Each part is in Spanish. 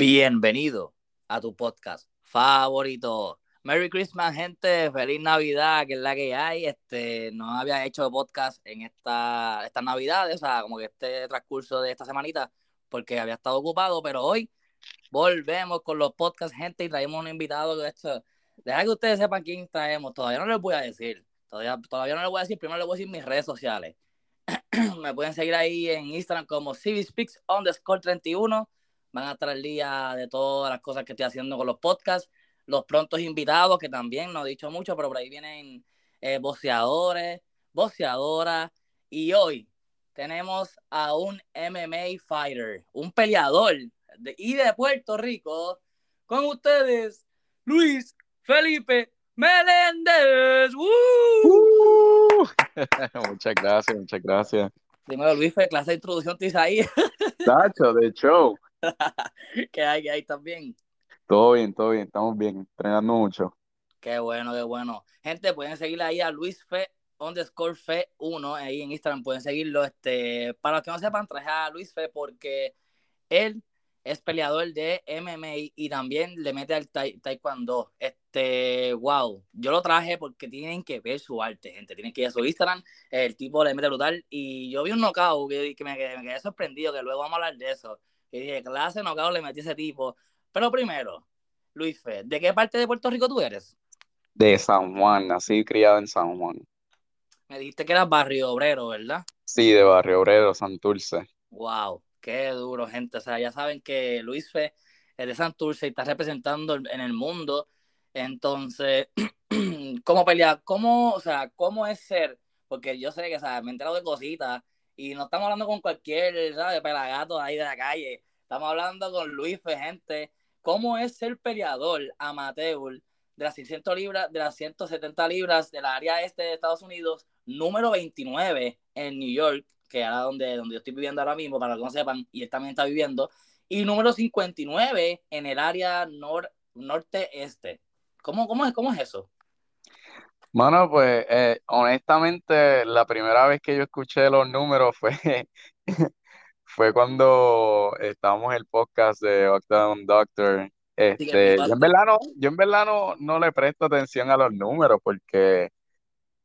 Bienvenido a tu podcast favorito. Merry Christmas, gente. Feliz Navidad, que es la que hay. Este, no había hecho podcast en esta, estas Navidades, o sea, como que este transcurso de esta semanita, porque había estado ocupado, pero hoy volvemos con los podcasts, gente, y traemos un invitado esto. Deja que ustedes sepan quién traemos. Todavía no les voy a decir. Todavía, todavía no les voy a decir. Primero les voy a decir mis redes sociales. Me pueden seguir ahí en Instagram como CiviSpeaks underscore 31 van a estar al día de todas las cosas que estoy haciendo con los podcasts, los prontos invitados, que también no he dicho mucho, pero por ahí vienen eh, boxeadores, boxeadoras, y hoy tenemos a un MMA fighter, un peleador de, y de Puerto Rico, con ustedes, Luis Felipe Meléndez. ¡Uh! muchas gracias, muchas gracias. Primero, Luis, fue clase de introducción, te ahí. Tacho, de show. ¿Qué hay, que hay también? Todo bien, todo bien, estamos bien, entrenando mucho. Qué bueno, qué bueno. Gente, pueden seguirle ahí a Luis Fe underscore Fe 1 ahí en Instagram, pueden seguirlo. Este, para los que no sepan, traje a Luis Fe porque él es peleador de MMA y también le mete al taekwondo. Este, wow, yo lo traje porque tienen que ver su arte, gente. Tienen que ir a su Instagram, el tipo le mete brutal. Y yo vi un knockout que, me, me quedé sorprendido, que luego vamos a hablar de eso. Y dije, clase, no, cabrón, le metí ese tipo. Pero primero, Luis Fe, ¿de qué parte de Puerto Rico tú eres? De San Juan, nací criado en San Juan. Me dijiste que eras barrio obrero, ¿verdad? Sí, de barrio obrero, Santurce. Wow, qué duro, gente. O sea, ya saben que Luis Fe es de Santurce y está representando en el mundo. Entonces, ¿cómo pelear? ¿Cómo, o sea, cómo es ser? Porque yo sé que, o sea, me he enterado de cositas y no estamos hablando con cualquier, ¿sabes? Pelagato ahí de la calle. Estamos hablando con Luis gente. ¿Cómo es ser peleador amateur de las 600 libras, de las 170 libras del área este de Estados Unidos, número 29 en New York, que era donde, donde yo estoy viviendo ahora mismo, para que no sepan, y él también está viviendo, y número 59 en el área nor norte-este. ¿Cómo, cómo, es, ¿Cómo es eso? Bueno, pues eh, honestamente la primera vez que yo escuché los números fue, fue cuando estábamos en el podcast de Octagon Doctor. Este, yo en verdad no, yo en verdad no, le presto atención a los números porque,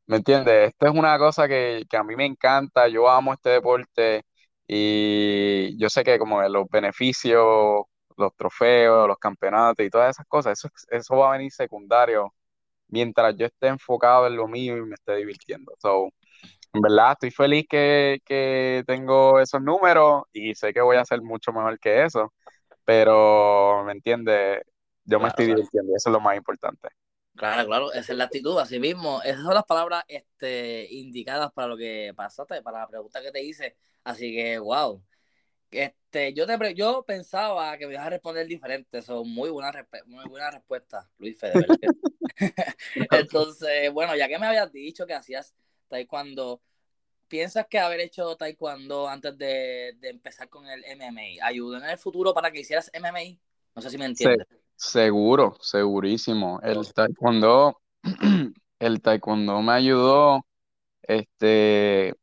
¿me entiendes? Esto es una cosa que, a mí me encanta, yo amo este deporte y yo sé que como los beneficios, los trofeos, los campeonatos y todas esas cosas, eso, eso va a venir secundario mientras yo esté enfocado en lo mío y me esté divirtiendo. So, en verdad, estoy feliz que, que tengo esos números y sé que voy a hacer mucho mejor que eso, pero, ¿me entiendes? Yo me estoy divirtiendo y eso es lo más importante. Claro, claro, esa es la actitud, así mismo. Esas son las palabras este, indicadas para lo que pasaste, para la pregunta que te hice. Así que, wow. Este, yo, te, yo pensaba que me ibas a responder diferente. Son muy buena, muy buena respuesta, Luis Fede. Entonces, bueno, ya que me habías dicho que hacías taekwondo, ¿piensas que haber hecho taekwondo antes de, empezar con el MMA ayudó en el futuro para que hicieras MMA? No sé si me entiendes. seguro, segurísimo. El taekwondo, el taekwondo me ayudó. Este,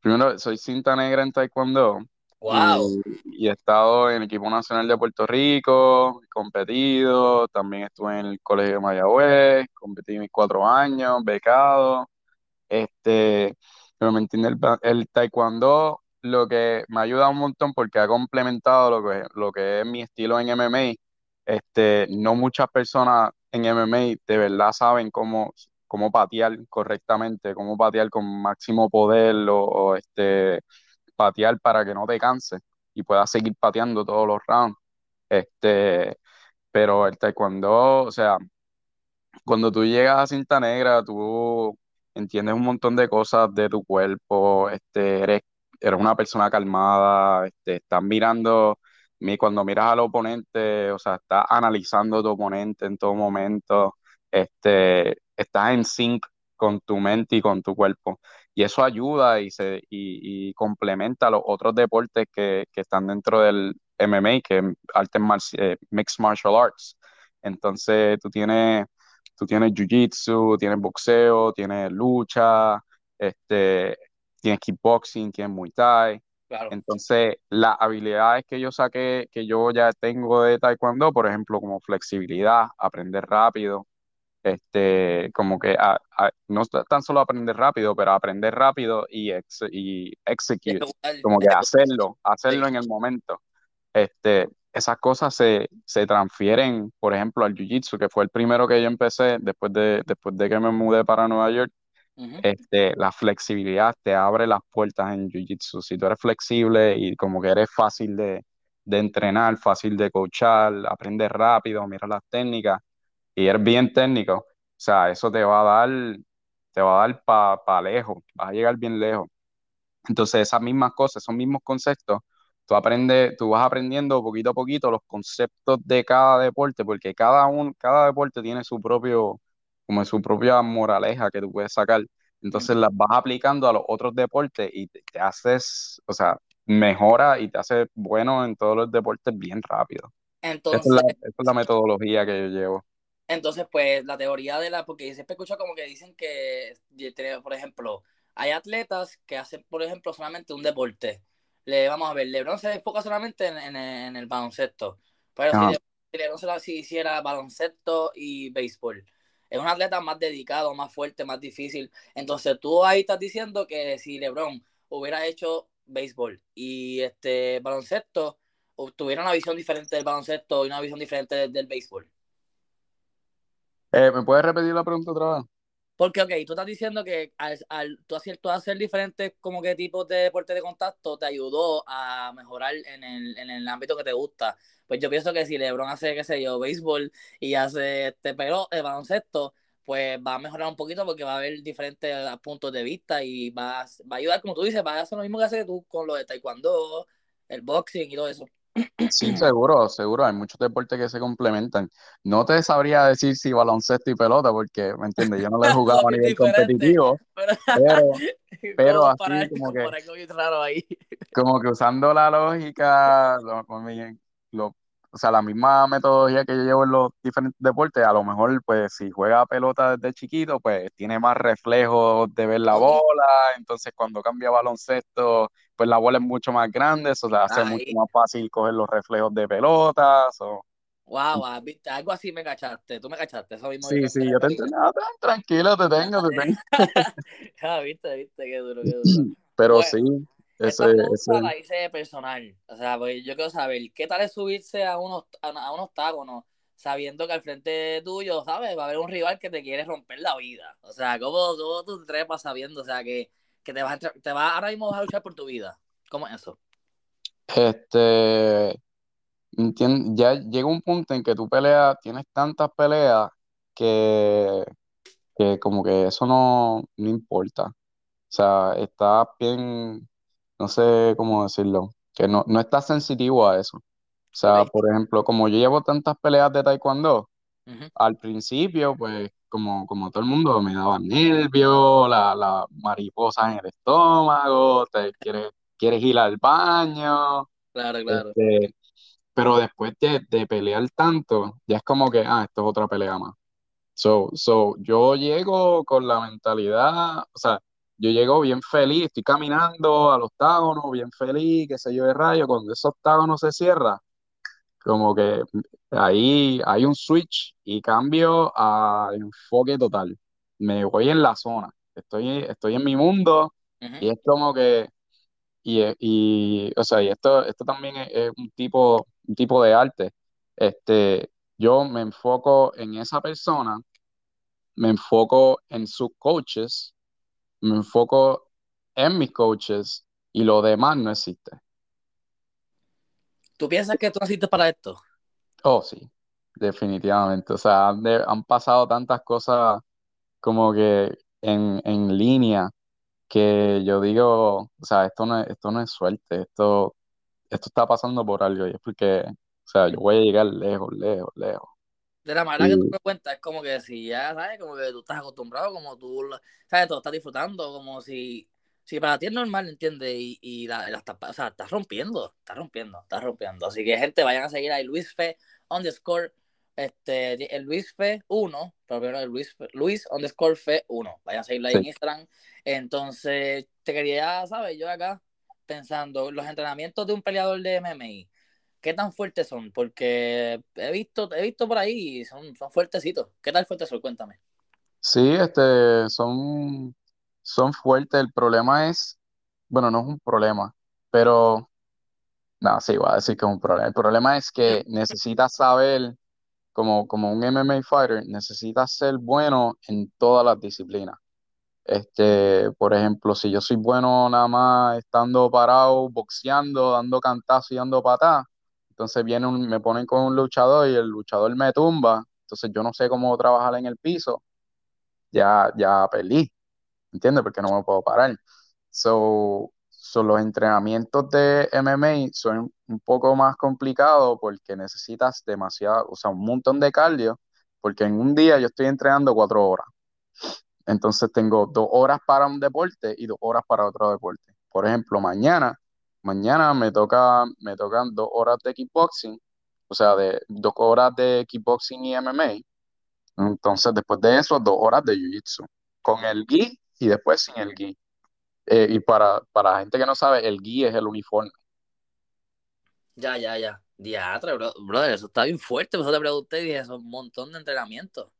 primero, soy cinta negra en taekwondo Wow. Y, he estado en el equipo nacional de Puerto Rico, competido, también estuve en el Colegio de Mayagüez, competí mis cuatro años, becado. Este, pero me entiende el, taekwondo lo que me ayuda un montón porque ha complementado lo que, lo que es mi estilo en MMA. Este, no muchas personas en MMA de verdad saben cómo, cómo patear correctamente, cómo patear con máximo poder o este patear para que no te canses y puedas seguir pateando todos los rounds. Este, pero el taekwondo, o sea, cuando tú llegas a cinta negra, tú entiendes un montón de cosas de tu cuerpo, este, eres, eres una persona calmada, este, estás mirando, cuando miras al oponente, o sea, estás analizando tu oponente en todo momento, este, estás en sync con tu mente y con tu cuerpo y eso ayuda y, se, y, complementa los otros deportes que, están dentro del MMA, que es artes eh, Mixed Martial Arts. Entonces tú tienes, tú tienes Jiu-Jitsu, tienes boxeo, tienes lucha, este, tienes kickboxing, tienes Muay Thai. Claro. Entonces, las habilidades que yo saqué, que yo ya tengo de taekwondo, por ejemplo, como flexibilidad, aprender rápido, este, como que a- a- no es tan solo aprender rápido, pero aprender rápido y, ex, y execute, como que hacerlo, hacerlo en el momento. Este, esas cosas se, se transfieren, por ejemplo, al Jiu-Jitsu, que fue el primero que yo empecé después de, después de que me mudé para Nueva York. Este, la flexibilidad te abre las puertas en Jiu-Jitsu. Si tú eres flexible y como que eres fácil de, de entrenar, fácil de coachar, aprendes rápido, miras las técnicas y eres bien técnico, o sea, eso te va a dar, te va a dar para pa lejos, vas a llegar bien lejos. Entonces, esas mismas cosas, esos mismos conceptos, tú aprendes, tú vas aprendiendo poquito a poquito los conceptos de cada deporte, porque cada un, cada deporte tiene su propio, como su propia moraleja que tú puedes sacar. Entonces las vas aplicando a los otros deportes y te, te haces, o sea, mejora y te hace bueno en todos los deportes bien rápido. Esa es la, Entonces, esa es la metodología que yo llevo. Entonces, pues, la teoría de la, porque siempre escucho como que dicen que, por ejemplo, hay atletas que hacen, por ejemplo, solamente un deporte. Le, vamos a ver, LeBron se enfoca solamente en, en, en el baloncesto. Pero si, si LeBron se si hiciera baloncesto y béisbol, es un atleta más dedicado, más fuerte, más difícil. Entonces tú ahí estás diciendo que si LeBron hubiera hecho béisbol y este baloncesto, tuviera una visión diferente del baloncesto y una visión diferente del, del béisbol. Eh, ¿Me puedes repetir la pregunta otra vez? Porque, ok, tú estás diciendo que al, al tú, hacer, tú hacer diferentes como que tipos de deporte de contacto te ayudó a mejorar en el, en el ámbito que te gusta. Pues yo pienso que si LeBron hace, qué sé yo, béisbol y hace este pero el baloncesto, pues va a mejorar un poquito porque va a haber diferentes puntos de vista y va, va a ayudar, como tú dices, va a hacer lo mismo que haces tú con lo de taekwondo, el boxing y todo eso. Sí, seguro, seguro. Hay muchos deportes que se complementan. No te sabría decir si baloncesto y pelota, porque, ¿me entiendes? Yo no lo he jugado a nivel competitivo, pero, pero, pero así para, como que, raro ahí. como que usando la lógica, lo, lo, o sea, la misma metodología que yo llevo en los diferentes deportes, a lo mejor, pues, si juega pelota desde chiquito, pues, tiene más reflejos de ver la bola, entonces cuando cambia baloncesto, pues, la bola es mucho más grande, eso le hace Ahí. mucho más fácil coger los reflejos de pelotas, o... Wow, algo así me cachaste, tú me cachaste, eso mismo. Sí, sí, yo te entiendo, no, tranquilo, te tengo, te tengo. ah, viste, viste, qué duro, qué duro. Pero Bueno, sí, ese, Esta pregunta ese... la hice personal, o sea, pues yo quiero saber, ¿qué tal es subirse a unos, a, a unos octágonos sabiendo que al frente tuyo, ¿sabes? Va a haber un rival que te quiere romper la vida. O sea, ¿cómo, cómo tú te trepas sabiendo, o sea, que, que te vas a, te vas ahora mismo vas a luchar por tu vida? ¿Cómo es eso? Este, ya llega un punto en que tú peleas, tienes tantas peleas que, que como que eso no, no importa. O sea, estás bien, no sé cómo decirlo, que no, no estás sensitivo a eso. O sea, Ok. por ejemplo, como yo llevo tantas peleas de taekwondo, Ujú. al principio, pues, como, como todo el mundo, me daban nervios, la, la mariposa en el estómago, te quieres, quieres ir al baño, Claro, claro. este, pero después de, de pelear tanto, ya es como que, ah, esto es otra pelea más. So, so, yo llego con la mentalidad, o sea, yo llego bien feliz, estoy caminando al octágono, bien feliz, qué sé yo de rayo, cuando ese octágono se cierra, como que ahí hay un switch y cambio a enfoque total. Me voy en la zona, estoy, estoy en mi mundo Ujú. y es como que, y, y o sea, y esto, esto también es, es un tipo, un tipo de arte. Este, yo me enfoco en esa persona, me enfoco en sus coaches, me enfoco en mis coaches y lo demás no existe. ¿Tú piensas que tú naciste para esto? Oh, sí, definitivamente. O sea, han, de- han pasado tantas cosas como que en, en línea que yo digo, o sea, esto no es, esto no es suerte, esto, esto está pasando por algo y es porque, o sea, yo voy a llegar lejos, lejos, lejos. De la manera que tú me cuentas, es como que si ya, ¿sabes? Como que tú estás acostumbrado, como tú, ¿sabes? Tú estás disfrutando, como si, si para ti es normal, ¿entiendes? Y, y la, la estás, o sea, estás rompiendo, estás rompiendo, estás rompiendo. Así que, gente, vayan a seguir ahí Luis Fe underscore, este, el Luis Fe 1, pero primero el Luis, Fe- Luis underscore Fe 1. Vayan a seguirlo ahí en Instagram. Entonces, te quería, ¿sabes? Yo acá pensando, los entrenamientos de un peleador de MMA, ¿qué tan fuertes son? Porque he visto, he visto por ahí, son, son fuertecitos. ¿Qué tal fuertes son? Cuéntame. Sí, este, son, son fuertes. El problema es, bueno, no es un problema, pero, no, sí, voy a decir que es un problema. El problema es que necesitas saber, como, como un MMA fighter, necesitas ser bueno en todas las disciplinas. Este, por ejemplo, si yo soy bueno nada más estando parado, boxeando, dando cantazos y dando patadas, entonces viene un- me ponen con un luchador y el luchador me tumba, entonces yo no sé cómo trabajar en el piso, ya, ya perdí, ¿entiendes? Porque no me puedo parar. So, so los entrenamientos de MMA son un poco más complicados porque necesitas demasiado, o sea, un montón de cardio, porque en un día yo estoy entrenando cuatro horas. Entonces tengo dos horas para un deporte y dos horas para otro deporte. Por ejemplo, mañana, mañana me toca, me tocan dos horas de kickboxing, o sea, de dos horas de kickboxing y MMA. Entonces, después de eso, dos horas de jiu-jitsu, con el gi y después sin el gi. Eh, y para, para la gente que no sabe, el gi es el uniforme. Ya, ya, ya. Diatra, bro, brother, eso está bien fuerte. Por eso te pregunté y dije, eso es un montón de entrenamiento.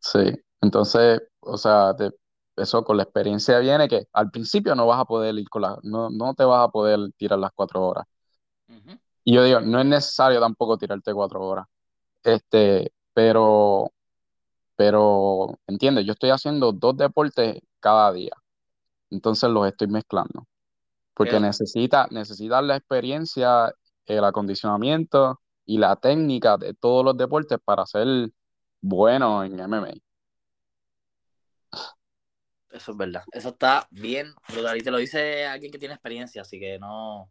Sí, entonces, o sea, te- eso con la experiencia viene que al principio no vas a poder ir con la, no, no te vas a poder tirar las cuatro horas. Y yo digo, no es necesario tampoco tirarte cuatro horas. Este, pero, pero, ¿entiendes? Yo estoy haciendo dos deportes cada día. Entonces los estoy mezclando. Porque Pero, necesita, necesitas la experiencia, el acondicionamiento y la técnica de todos los deportes para ser bueno en MMA. Eso es verdad. Eso está bien brutal. Y te lo dice alguien que tiene experiencia, así que no,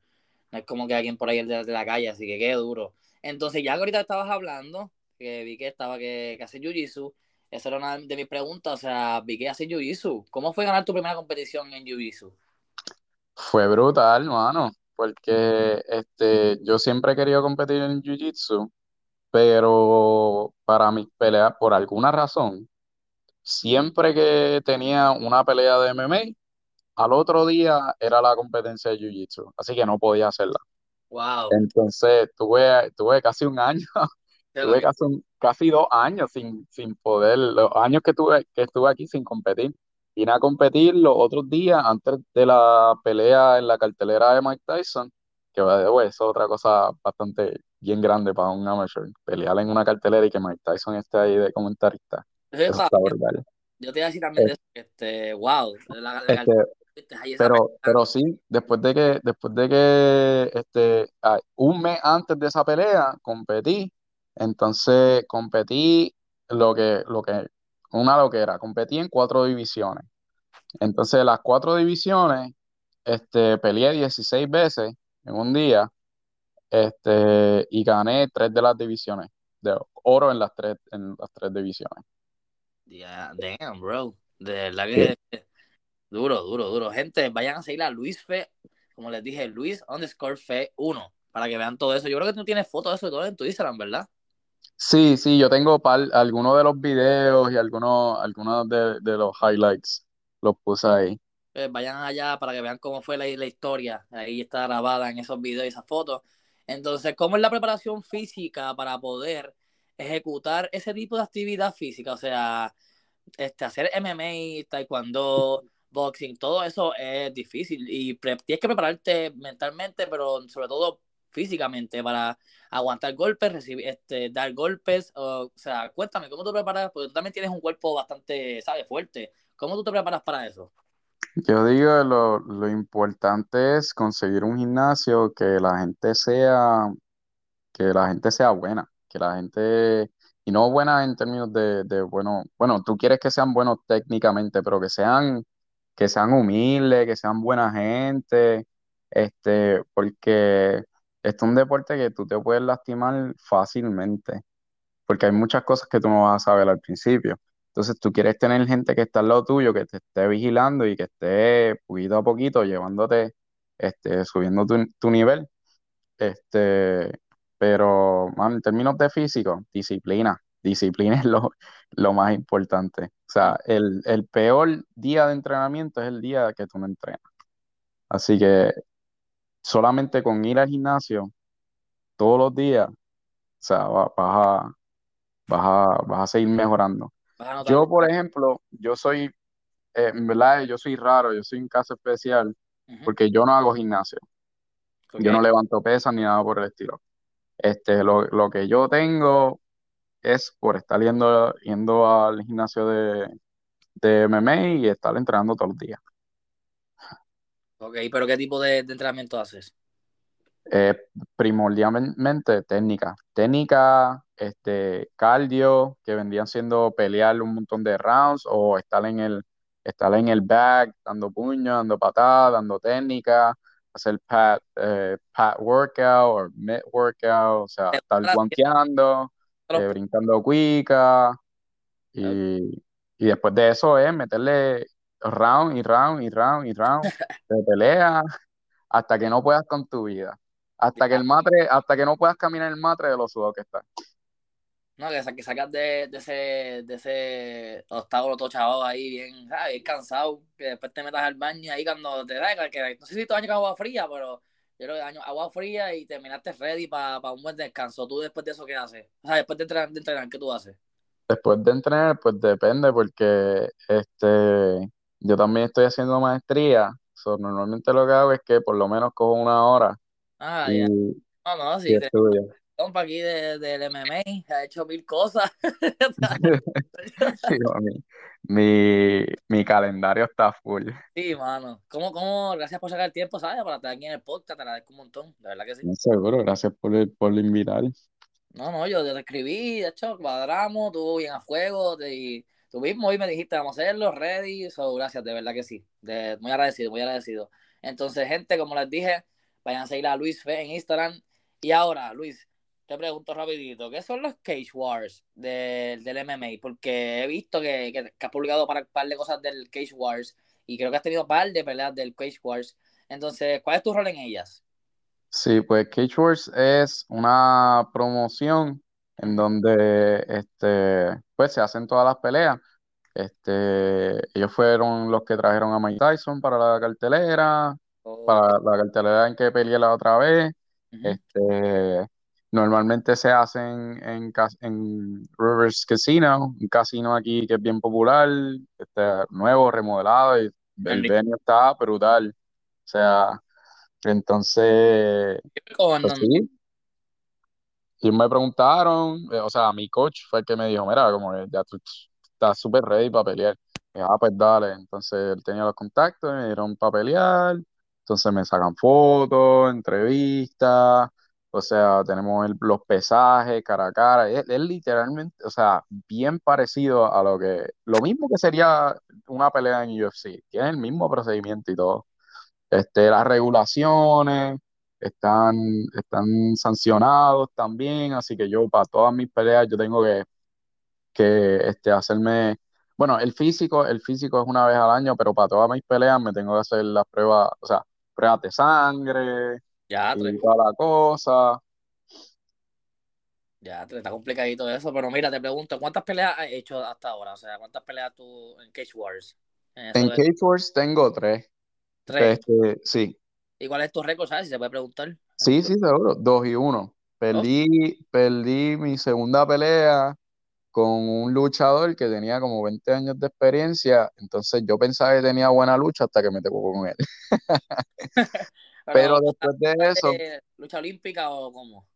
no es como que alguien por ahí de, de la calle, así que qué duro. Entonces, ya que ahorita estabas hablando, que vi que estaba que, que hace Jiu-Jitsu, esa era una de mis preguntas, o sea, vi que hace Jiu-Jitsu. ¿Cómo fue ganar tu primera competición en Jiu-Jitsu? Fue brutal, mano, porque este, yo siempre he querido competir en Jiu-Jitsu, pero para mis peleas, por alguna razón, siempre que tenía una pelea de MMA, al otro día era la competencia de Jiu-Jitsu, así que no podía hacerla. Wow. Entonces tuve, tuve casi un año, tuve casi, un- casi dos años sin, sin poder, los años que tuve, que estuve aquí sin competir. Vine a competir los otros días antes de la pelea en la cartelera de Mike Tyson, que eso es otra cosa bastante bien grande para un amateur, pelear en una cartelera y que Mike Tyson esté ahí de comentarista. Eso está brutal. Yo te iba a decir también de eso, que este, wow, la, la Este, pero, pero sí, después de que, después de que este, un mes antes de esa pelea competí, entonces competí lo que, lo que, una lo que era, competí en cuatro divisiones. Entonces las cuatro divisiones, este, peleé 16 veces en un día, este, y gané tres de las divisiones, de oro en las tres, en las tres divisiones. Yeah, damn, bro. De verdad que duro, duro, duro. Gente, vayan a seguir a Luis Fe, como les dije, Luis underscore Fe 1, para que vean todo eso. Yo creo que tú tienes fotos de eso todo en tu Instagram, ¿verdad? Sí, sí, yo tengo par- algunos de los videos y algunos, algunos de, de los highlights los puse ahí. Pues vayan allá para que vean cómo fue la, la historia. Ahí está grabada en esos videos y esas fotos. Entonces, ¿cómo es la preparación física para poder ejecutar ese tipo de actividad física? O sea, este, hacer MMA, taekwondo, boxing, todo eso es difícil y tienes que prepararte mentalmente, pero sobre todo físicamente para aguantar golpes, recibir, este, dar golpes. O, o sea, cuéntame, ¿cómo tú preparas? Porque tú también tienes un cuerpo bastante, ¿sabes? Fuerte. ¿Cómo tú te preparas para eso? Yo digo, lo, lo importante es conseguir un gimnasio que la gente sea, que la gente sea buena, que la gente, y no buena en términos de, bueno, bueno, tú quieres que sean buenos técnicamente, pero que sean, que sean humildes, que sean buena gente, este, porque es un deporte que tú te puedes lastimar fácilmente, porque hay muchas cosas que tú no vas a saber al principio. Entonces tú quieres tener gente que está al lado tuyo, que te esté vigilando y que esté poquito a poquito llevándote, este, subiendo tu, tu nivel. Este, pero, man, en términos de físico, disciplina. Disciplina es lo, lo más importante. O sea, el, el peor día de entrenamiento es el día que tú no entrenas. Así que solamente con ir al gimnasio todos los días, o sea, va- vas a, vas a, vas a seguir mejorando. A. Yo, por ejemplo, yo soy, eh, en verdad, yo soy raro, yo soy un caso especial porque yo no hago gimnasio, yo no levanto pesas ni nada por el estilo. Este, lo, lo que yo tengo es por estar yendo, yendo al gimnasio de, de MMA y estar entrenando todos los días. Ok, pero ¿qué tipo de, de entrenamiento haces? Eh, primordialmente técnica, técnica, este, cardio, que vendrían siendo pelear un montón de rounds o estar en el, estar en el back, dando puños, dando patadas, dando técnica, hacer pat, eh, pat workout o mid workout, o sea, ¿Te estar guanteando, los- eh, brincando cuica y, y después de eso es meterle round y round y round y round de pelea hasta que no puedas con tu vida. Hasta que el matre, hasta que no puedas caminar el matre de lo sudado que está. No, que, que sacas de, de ese, de ese obstáculo todo chavo ahí bien, ¿sabes? Bien cansado, que después te metas al baño ahí cuando te da, que no sé si tú bañas con agua fría, pero yo creo que baño agua fría y terminaste ready para un buen descanso. ¿Tú después de eso qué haces? O sea, después de entrenar, de entrenar ¿qué tú haces? Después de entrenar, pues depende, porque este, yo también estoy haciendo maestría. So, normalmente lo que hago es que por lo menos cojo una hora Ah, y, ya. No, no, sí, un compa aquí de, del MMA, ha hecho mil cosas. Sí. Mi, mi calendario está full. Sí, mano. ¿Cómo, cómo? Gracias por sacar el tiempo, ¿sabes? Para estar aquí en el podcast, te agradezco un montón, de verdad que sí. Seguro, gracias por, por invitar. No, no, yo te escribí, de hecho, cuadramos, tú bien a fuego, te, y tú mismo hoy me dijiste, vamos a hacerlo, ready, so, gracias, de verdad que sí, de, muy agradecido, muy agradecido. Entonces, gente, como les dije, vayan a seguir a Luis Fe en Instagram. Y ahora, Luis, te pregunto rapidito, ¿qué son los Cage Wars del, del MMA? Porque he visto que, que, que has publicado para un par de cosas del Cage Wars y creo que has tenido un par de peleas del Cage Wars. Entonces, ¿cuál es tu rol en ellas? Sí, pues Cage Wars es una promoción en donde este, pues se hacen todas las peleas. Este, ellos fueron los que trajeron a Mike Tyson para la cartelera, Ok. para la cartelera en que peleé la otra vez. Este, normalmente se hacen en, en Rivers Casino, un casino aquí que es bien popular, este, nuevo, remodelado, y el En venue está brutal. O sea, entonces, pues sí, y me preguntaron, eh, o sea, mi coach fue el que me dijo, mira, como que ya tú estás súper ready para pelear. Y ah, pues dale. Entonces él tenía los contactos, me dieron para pelear. Entonces me sacan fotos, entrevistas, o sea, tenemos los pesajes cara a cara. Es, es literalmente, o sea, bien parecido a lo que, lo mismo que sería una pelea en UFC. Tiene el mismo procedimiento y todo. Este, las regulaciones están, están sancionados también, así que yo para todas mis peleas yo tengo que, que este, hacerme, bueno, el físico, el físico es una vez al año, pero para todas mis peleas me tengo que hacer las pruebas, o sea, pruebas de sangre ya, tres. y toda la cosa. Ya, está complicadito eso, pero mira, te pregunto, ¿cuántas peleas has hecho hasta ahora? O sea, ¿cuántas peleas tú en Cage Wars? En Cage Wars tengo tres. tres. Este, sí, ¿Y cuál es tu récord, sabes? Si se puede preguntar. sí, sí, seguro, dos y uno. Dos. Perdí, perdí mi segunda pelea con un luchador que tenía como 20 años de experiencia, entonces yo pensaba que tenía buena lucha hasta que me tocó con él. Pero, Pero después de eso, ¿eh, ¿lucha olímpica o cómo?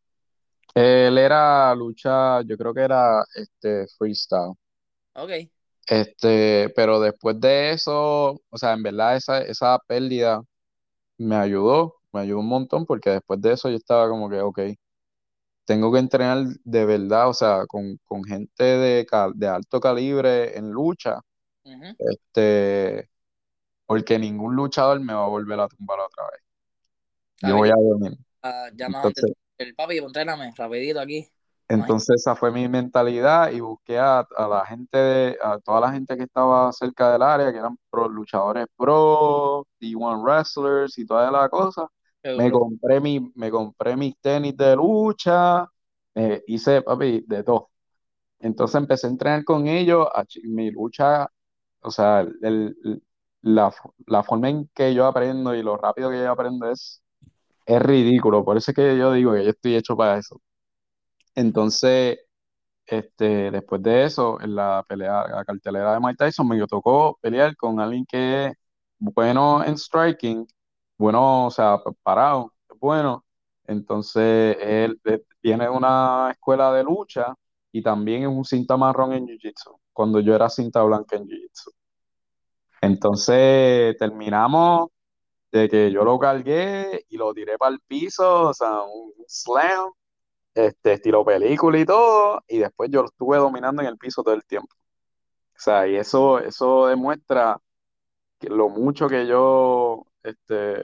él era lucha, yo creo que era este freestyle. Ok. Este, pero después de eso, o sea, en verdad esa, esa pérdida me ayudó, me ayudó un montón porque después de eso yo estaba como que, ok, tengo que entrenar de verdad, o sea, con, con gente de, ca- de alto calibre en lucha, este, porque ningún luchador me va a volver a tumbar otra vez. Yo voy a dormir. Ah, Entonces, el papi, entréname, rapidito aquí. entonces esa fue mi mentalidad y busqué a, a la gente, de- a toda la gente que estaba cerca del área, que eran pro, luchadores pro, D1 wrestlers y toda la cosa. Me compré mi, me compré mis tenis de lucha, eh, hice, papi, de todo. Entonces empecé a entrenar con ellos, a mi lucha, o sea, el- el- la, la forma en que yo aprendo y lo rápido que yo aprendo es es ridículo, por eso es que yo digo que yo estoy hecho para eso. Entonces, este, después de eso, en la pelea, la cartelera de Mike Tyson, me tocó pelear con alguien que es bueno en striking, bueno, o sea, parado, bueno. Entonces, él, él tiene una escuela de lucha y también es un cinta marrón en Jiu-Jitsu, cuando yo era cinta blanca en Jiu-Jitsu. Entonces, terminamos de que yo lo cargué y lo tiré para el piso, o sea, un slam, este, estilo película y todo, y después yo lo estuve dominando en el piso todo el tiempo. O sea, y eso, eso demuestra que lo mucho que yo este,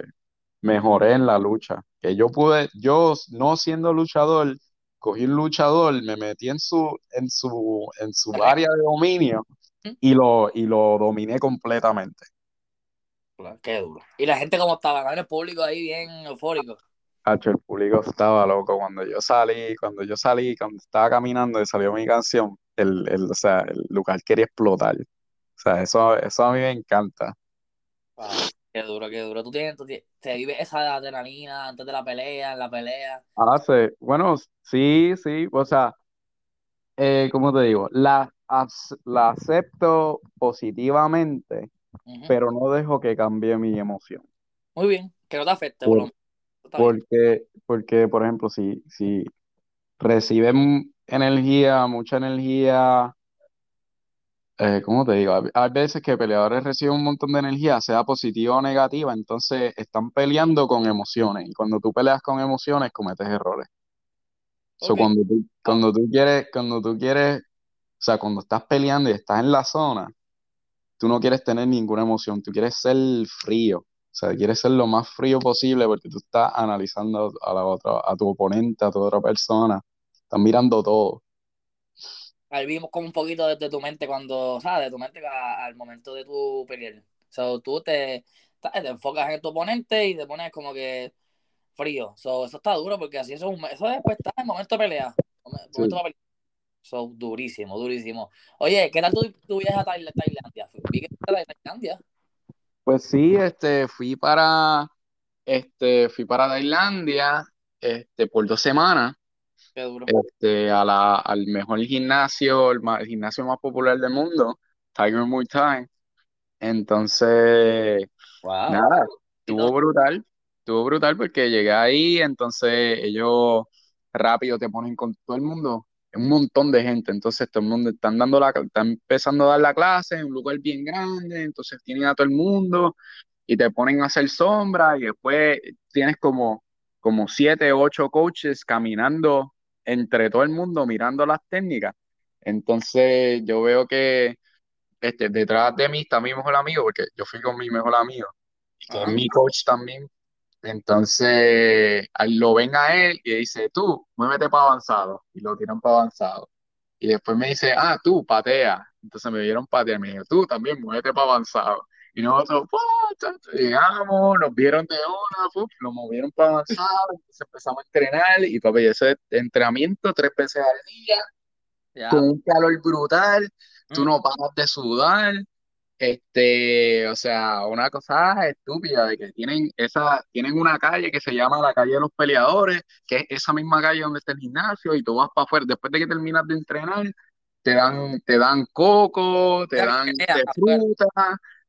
mejoré en la lucha. Que yo pude, yo no siendo luchador, cogí un luchador, me metí en su, en su, en su área de dominio y lo, y lo dominé completamente. Qué duro. ¿Y la gente cómo estaba? ¿El público ahí bien eufórico? Hacho, el público estaba loco. Cuando yo salí, cuando yo salí, cuando estaba caminando y salió mi canción, el, el, o sea, el lugar quería explotar. O sea, eso, eso a mí me encanta. Wow, qué duro, qué duro. ¿Tú tienes, tú tienes- te vives esa adrenalina antes de la pelea, en la pelea? Ah, sí. Bueno, sí, sí. O sea, eh, ¿cómo te digo? La, la acepto positivamente, Pero no dejo que cambie mi emoción. Muy bien, que no te afecte, Por-. Porque, porque, por ejemplo, si, si reciben energía, mucha energía, eh, ¿cómo te digo? Hay, veces que peleadores reciben un montón de energía, sea positiva o negativa, entonces están peleando con emociones. Y cuando tú peleas con emociones, cometes errores. So, Ok. cuando tú, cuando tú quieres, cuando tú quieres, o sea, cuando estás peleando y estás en la zona, tú no quieres tener ninguna emoción, tú quieres ser frío. O sea, quieres ser lo más frío posible porque tú estás analizando a la otra, a tu oponente, a tu otra persona. Estás mirando todo. Ahí vimos como un poquito desde tu mente cuando, ¿sabes? De tu mente a- al momento de tu pelear. So, tú te, te enfocas en tu oponente y te pones como que frío. So, eso está duro porque así eso, es un- eso después está en momento de pelea. Momento Sí. de pelea. So, durísimo, durísimo. Oye, ¿qué tal tu, tu viaje a Tail- Tailandia? Fuiste a Tailandia. Pues sí, este, fui para, este, fui para Tailandia, este, por dos semanas, Qué duro. este, a la, al mejor gimnasio, el, el gimnasio más popular del mundo, Tiger Muay Thai. Entonces, Wow. nada, estuvo brutal, estuvo brutal porque llegué ahí, entonces ellos rápido te ponen con todo el mundo, un montón de gente, entonces todo el mundo están dando la, están empezando a dar la clase en un lugar bien grande, entonces tienen a todo el mundo y te ponen a hacer sombra y después tienes como, como siete, ocho coaches caminando entre todo el mundo mirando las técnicas. Entonces yo veo que este, detrás de mí está mi mejor amigo, porque yo fui con mi mejor amigo, y que es mi coach también. Entonces, lo ven a él y dice, tú, muévete para avanzado. Y lo tiran para avanzado. Y después me dice, ah, tú, patea. Entonces me vieron patear. Me dijo, tú también, muévete para avanzado. Y nosotros, llegamos, nos vieron de una, ¡pum! lo movieron para avanzado. Entonces empezamos a entrenar. Y papi, ese entrenamiento tres veces al día, con un calor brutal. Tú Mm. no paras de sudar. Este, o sea, una cosa estúpida de que tienen esa, tienen una calle que se llama la calle de los peleadores, que es esa misma calle donde está el gimnasio, y tú vas para afuera, después de que terminas de entrenar, te dan, te dan coco, te dan fruta,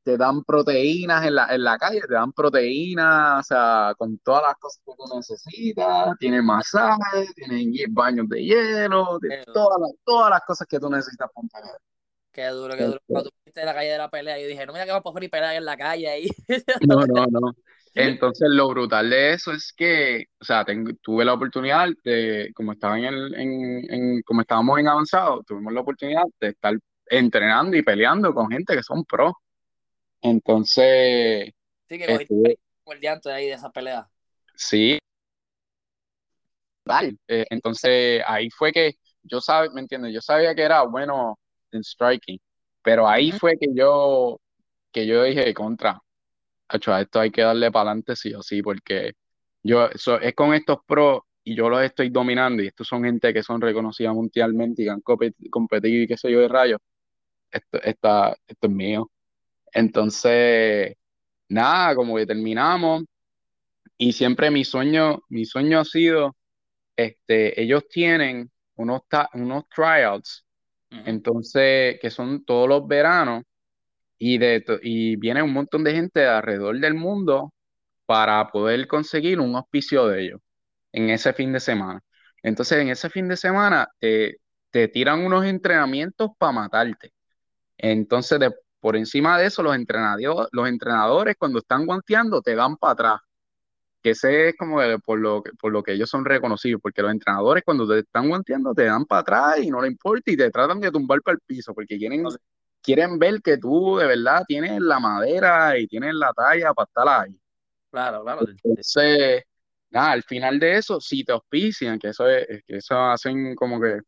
te dan proteínas en la, en la calle, te dan proteínas, o sea, con todas las cosas que tú necesitas, tienen masaje, tienen baños de hielo, de todas las, todas las cosas que tú necesitas para entrenar. Qué duro, qué duro. Este, Cuando tú fuiste a la calle de la pelea, yo dije, no mira que vamos a poner pelea en la calle ahí. No, no, no. Entonces, lo brutal de eso es que, o sea, tengo- tuve la oportunidad de, como estaba en el, en, en- como estábamos en avanzado, tuvimos la oportunidad de estar entrenando y peleando con gente que son pros. Entonces, Sí, que cogiste estuve, el diante ahí de esa pelea. sí, tal. Eh, entonces, ahí fue que yo sabía, ¿me entiendes? Yo sabía que era bueno en striking, pero ahí fue que yo, que yo dije contra. A esto hay que darle para adelante sí o sí, porque yo eso, es con estos pros y yo los estoy dominando y estos son gente que son reconocidas mundialmente y que han compet- competido y qué sé yo de rayos. Esto, esta- esto es mío. Entonces, nada, como que terminamos, y siempre mi sueño, mi sueño ha sido, este, ellos tienen unos, unos tryouts, entonces, que son todos los veranos, y, de, y viene un montón de gente de alrededor del mundo para poder conseguir un auspicio de ellos en ese fin de semana. Entonces, en ese fin de semana te, te tiran unos entrenamientos para matarte. Entonces, de, por encima de eso, los entrenadores, los entrenadores cuando están guanteando te dan para atrás. Que ese es como por, lo, por lo que ellos son reconocidos, porque los entrenadores cuando te están guanteando te dan para atrás y no le importa y te tratan de tumbar para el piso, porque quieren, quieren ver que tú de verdad tienes la madera y tienes la talla para estar ahí. Claro, claro. Entonces, nada, al final de eso, si te auspician, que eso es, que eso hacen como que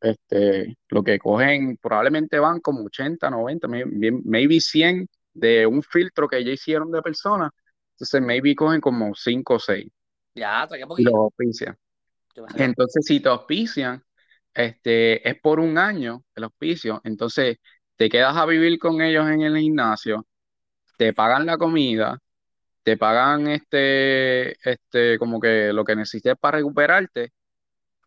este, lo que cogen, probablemente van como 80, 90, maybe 100 de un filtro que ya hicieron de personas, entonces maybe cogen como 5 o 6. Ya, Y los auspician. Entonces, si te auspician, este, es por un año el auspicio, entonces te quedas a vivir con ellos en el gimnasio, te pagan la comida, te pagan este, este, como que lo que necesites para recuperarte,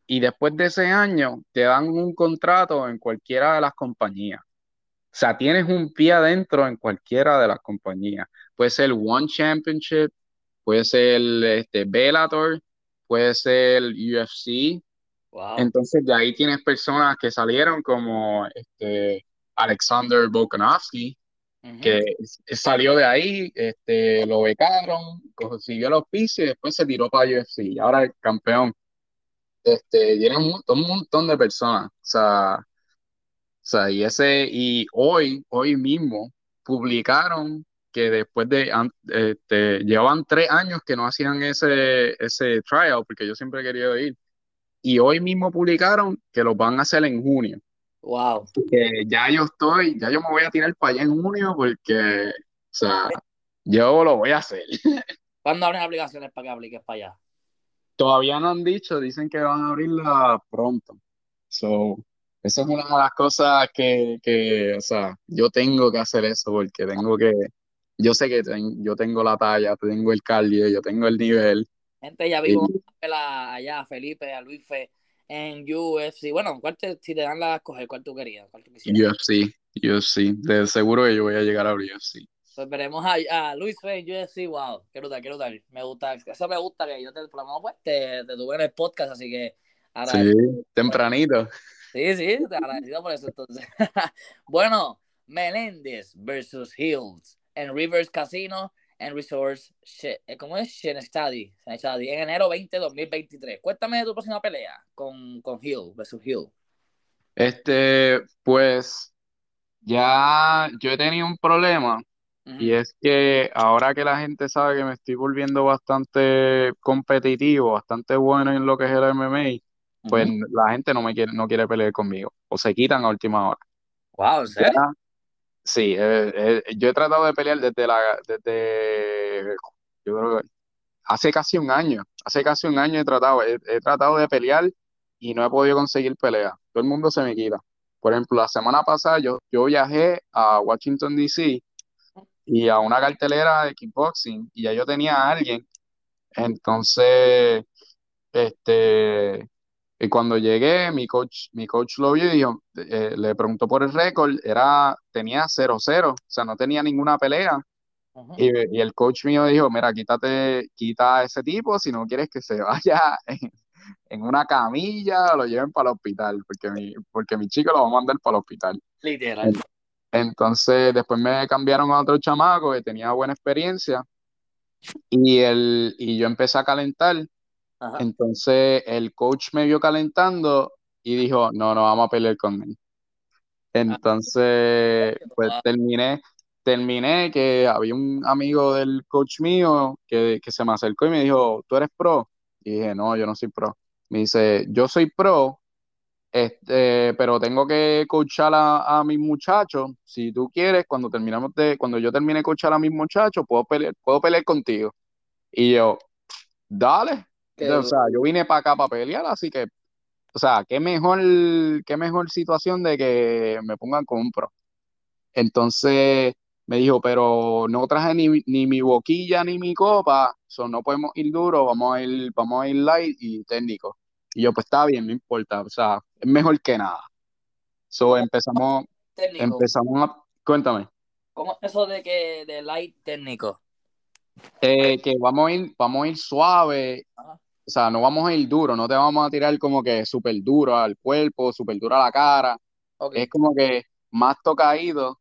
y después de ese año te dan un contrato en cualquiera de las compañías. O sea, tienes un pie adentro en cualquiera de las compañías. Puede ser One Championship, puede ser este, Bellator, puede ser UFC. Entonces de ahí tienes personas que salieron como este, Alexander Volkanovski, que salió de ahí, este, lo becaron, consiguió los pisos y después se tiró para UFC. Ahora es campeón. Este, tienen un, un montón de personas. O sea, o sea, y ese, y hoy, hoy mismo, publicaron que después de, este, llevaban tres años que no hacían ese, ese trial, porque yo siempre he querido ir. Y hoy mismo publicaron que lo van a hacer en junio. Wow. Que ya yo estoy, ya yo me voy a tirar para allá en junio porque, o sea, yo lo voy a hacer. ¿Cuándo abren aplicaciones para que apliques para allá? Todavía no han dicho, dicen que van a abrirla pronto. So, esa es una de las cosas que, que, o sea, yo tengo que hacer eso porque tengo que, yo sé que yo tengo la talla, tengo el cardio, yo tengo el nivel. Gente, ya vimos allá a Felipe, a Luis Fe en UFC. Bueno, ¿cuál te, si te dan la escoger, ¿cuál tú querías? ¿Cuál tú UFC, UFC. De seguro que yo voy a llegar a UFC. Pues veremos a, Luis Fe en UFC. Wow, quiero dar, quiero dar. Me gusta, eso me gusta que yo te, por pues, te, te tuve en el podcast, así que. Sí, tempranito. Sí, sí, te agradecido por eso entonces. bueno, Meléndez versus Hills en Rivers Casino and Resorts, eh, ¿cómo es? Shen Study, en enero 20, 2023. Cuéntame de tu próxima pelea con, con Hill versus Hill. Este, pues, ya yo he tenido un problema y es que ahora que la gente sabe que me estoy volviendo bastante competitivo, bastante bueno en lo que es el MMA, pues la gente no me quiere, no quiere pelear conmigo o se quitan a última hora. Wow, ¿en serio? Sí, eh, eh, yo he tratado de pelear desde la, desde, yo creo que hace casi un año, hace casi un año he tratado, he, tratado de pelear y no he podido conseguir pelea. Todo el mundo se me quita. Por ejemplo, la semana pasada yo, yo viajé a Washington, D.C y a una cartelera de kickboxing y ya yo tenía a alguien. Entonces, este, y cuando llegué, mi coach, mi coach lo vio y dijo, eh, le preguntó por el récord, era, tenía 0-0, o sea, no tenía ninguna pelea. y, el coach mío dijo, mira, quítate, quita a ese tipo si no quieres que se vaya en, una camilla o lo lleven para el hospital, porque mi, porque mi chico lo va a mandar para el hospital. Literal. Entonces, después me cambiaron a otro chamaco que tenía buena experiencia y, el, y yo empecé a calentar. Entonces, el coach me vio calentando y dijo, no, no vamos a pelear con él. Entonces, pues terminé, terminé que había un amigo del coach mío que, que se me acercó y me dijo, ¿tú eres pro? Y dije, no, yo no soy pro. Me dice, yo soy pro, este, pero tengo que coachar a, a, mis muchachos. Si tú quieres, cuando terminamos de, cuando yo termine de coachar a mis muchachos, puedo pelear, puedo pelear contigo. Y yo, dale. O sea, yo vine para acá para pelear, así que, o sea, qué mejor, qué mejor situación de que me pongan con un pro. Entonces, me dijo, pero no traje ni, ni mi boquilla ni mi copa, so no podemos ir duro, vamos a ir, vamos a ir light y técnico. Y yo, pues está bien, no importa, o sea, es mejor que nada. So empezamos, Técnico. empezamos a, cuéntame, ¿Cómo es eso de que de light técnico? eh, que vamos a ir, vamos a ir suave, Ajá. O sea, no vamos a ir duro, no te vamos a tirar como que súper duro al cuerpo, súper duro a la cara, Ok. es como que más tocadito,